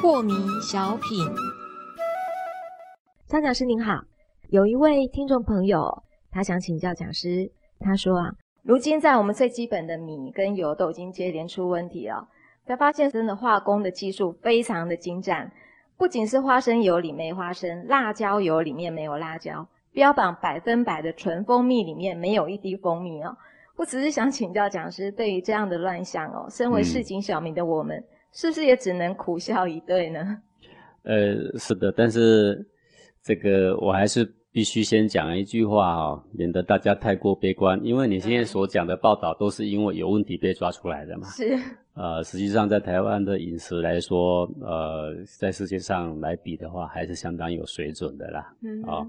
破迷小品，张讲师您好，有一位听众朋友，他想请教讲师，他说啊，如今在我们最基本的米跟油都已经接连出问题了，才发现真的化工的技术非常的精湛，不仅是花生油里没花生，辣椒油里面没有辣椒，标榜百分百的纯蜂蜜里面没有一滴蜂蜜哦。我只是想请教讲师，对于这样的乱象哦，身为市井小民的我们。是不是也只能苦笑以对呢？呃，是的，但是这个我还是必须先讲一句话哦，免得大家太过悲观。因为你现在所讲的报道都是因为有问题被抓出来的嘛。是。呃，实际上在台湾的饮食来说，呃，在世界上来比的话，还是相当有水准的啦。嗯。好，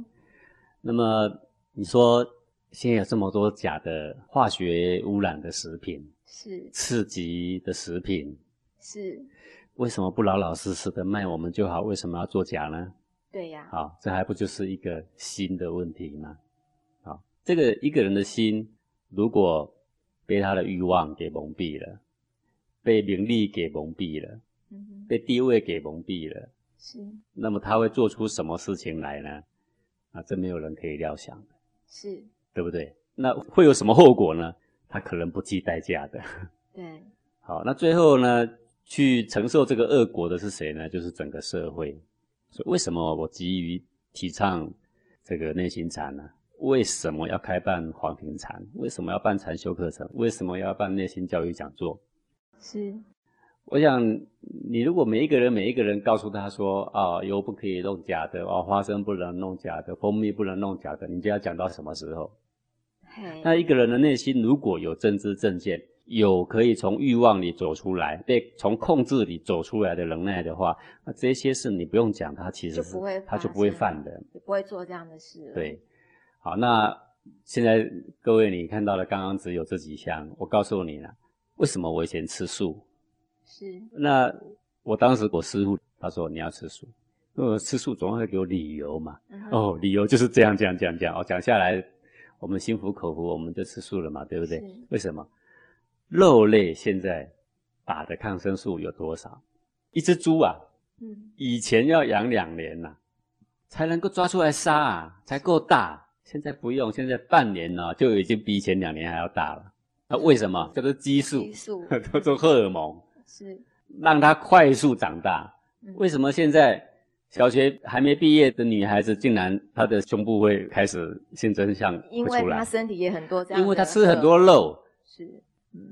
那么你说现在有这么多假的化学污染的食品，是刺激的食品。是，为什么不老老实实的卖我们就好？为什么要做假呢？对呀。好，这还不就是一个心的问题吗？好，这个一个人的心，如果被他的欲望给蒙蔽了，被名利给蒙蔽了，嗯，被地位给蒙蔽了，是，那么他会做出什么事情来呢？啊，这没有人可以料想的，是，对不对？那会有什么后果呢？他可能不计代价的。对。好，那最后呢？去承受这个恶果的是谁呢？就是整个社会。所以为什么我急于提倡这个内心禅呢？为什么要开办黄庭禅？为什么要办禅修课程？为什么要办内心教育讲座？是，我想你如果每一个人每一个人告诉他说啊，油不可以弄假的，啊，花生不能弄假的，蜂蜜不能弄假的，你就要讲到什么时候？那一个人的内心如果有正知正见。有可以从欲望里走出来，被从控制里走出来的能耐的话，那这些事你不用讲，他其实是他就不会犯的，不会做这样的事。对，好，那现在各位你看到了，刚刚只有这几项，我告诉你了，为什么我以前吃素？是。那我当时我师傅他说你要吃素，呃吃素总会给我理由嘛。哦，理由就是这样这样这样这样哦，讲下来我们心服口服，我们就吃素了嘛，对不对？为什么？肉类现在打的抗生素有多少？一只猪啊，嗯，以前要养两年呐，才能够抓出来杀啊，才够大。现在不用，现在半年呢就已经比以前两年还要大了。那为什么？叫做激素，激素，叫做荷尔蒙，是让她快速长大。为什么现在小学还没毕业的女孩子，竟然她的胸部会开始性征像因为她身体也很多这样，因为她吃很多肉，是。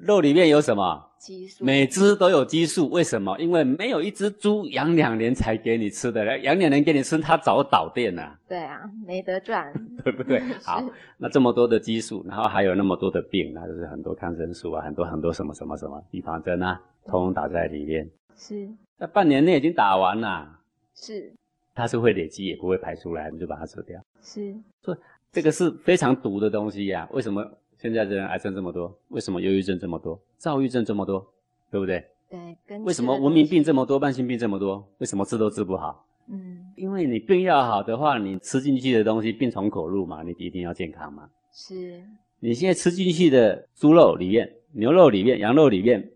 肉里面有什么？激素。每只都有激素，为什么？因为没有一只猪养两年才给你吃的，养两年给你吃，它早倒店了。对啊，没得赚，对不对？好，那这么多的激素，然后还有那么多的病，那就是很多抗生素啊，很多很多什么什么什么预防针啊，通通打在里面。是。那半年内已经打完了。是。它是会累积，也不会排出来，你就把它吃掉。是。所以这个是非常毒的东西呀，为什么？现在的人癌症这么多，为什么忧郁症这么多，躁郁症这么多，对不对？对。为什么文明病这么多，慢性病这么多？为什么治都治不好？嗯，因为你病要好的话，你吃进去的东西病从口入嘛，你一定要健康嘛。是。你现在吃进去的猪肉里面、牛肉里面、羊肉里面，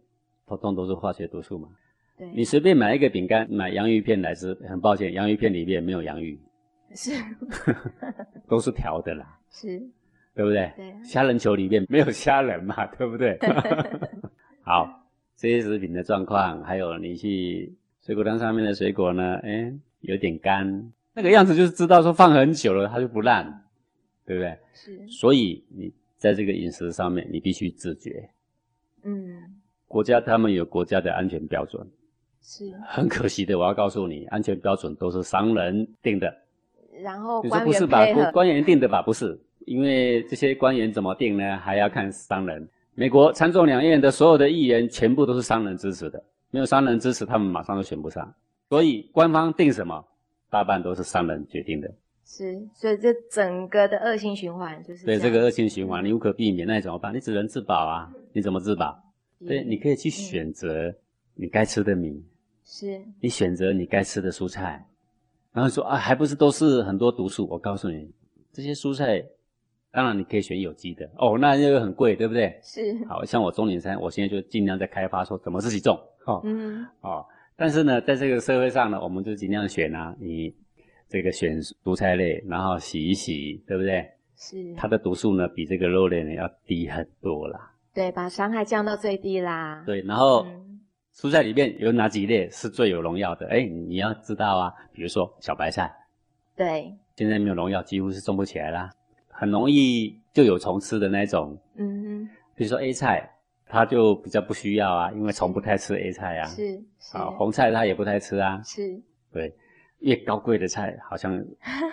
通通都是化学毒素嘛。对。你随便买一个饼干，买洋芋片来吃，很抱歉，洋芋片里面没有洋芋。是。都是调的啦。是。对不对？对，虾仁球里面没有虾仁嘛，对不对？好，这些食品的状况，还有你去水果摊上面的水果呢，哎，有点干，那个样子就是知道说放很久了，它就不烂，对不对？是。所以你在这个饮食上面，你必须自觉。嗯。国家他们有国家的安全标准。是。很可惜的，我要告诉你，安全标准都是商人定的。然后官员配合。官员定的吧？不是。因为这些官员怎么定呢？还要看商人。美国参众两院的所有的议员全部都是商人支持的，没有商人支持，他们马上就选不上。所以官方定什么，大半都是商人决定的。是，所以这整个的恶性循环就是。对这个恶性循环，你无可避免，那你怎么办？你只能自保啊！你怎么自保？对，你可以去选择你该吃的米，是你选择你该吃的蔬菜，然后说啊，还不是都是很多毒素？我告诉你。这些蔬菜，当然你可以选有机的哦，那这个很贵，对不对？是。好像我中年山，我现在就尽量在开发说怎么自己种，哦，嗯，哦，但是呢，在这个社会上呢，我们就尽量选啊，你这个选蔬菜类，然后洗一洗，对不对？是。它的毒素呢，比这个肉类呢要低很多啦。对，把伤害降到最低啦。对，然后蔬菜里面有哪几类是最有农药的？哎，你要知道啊，比如说小白菜。对。现在没有农药，几乎是种不起来啦，很容易就有虫吃的那种。嗯哼。比如说 A 菜，它就比较不需要啊，因为虫不太吃 A 菜啊。是。好，红菜它也不太吃啊。是。对，越高贵的菜好像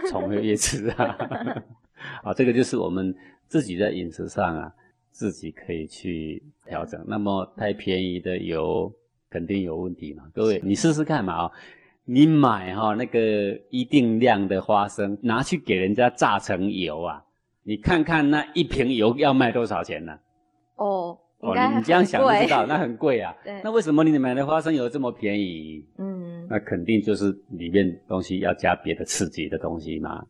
虫会越吃啊。啊，这个就是我们自己在饮食上啊。自己可以去调整。那么太便宜的油肯定有问题嘛？各位，你试试看嘛啊！你买哈那个一定量的花生，拿去给人家榨成油啊，你看看那一瓶油要卖多少钱呢？哦，哦，你这样想就知道，那很贵啊。对。那为什么你买的花生油这么便宜？嗯。那肯定就是里面东西要加别的刺激的东西嘛。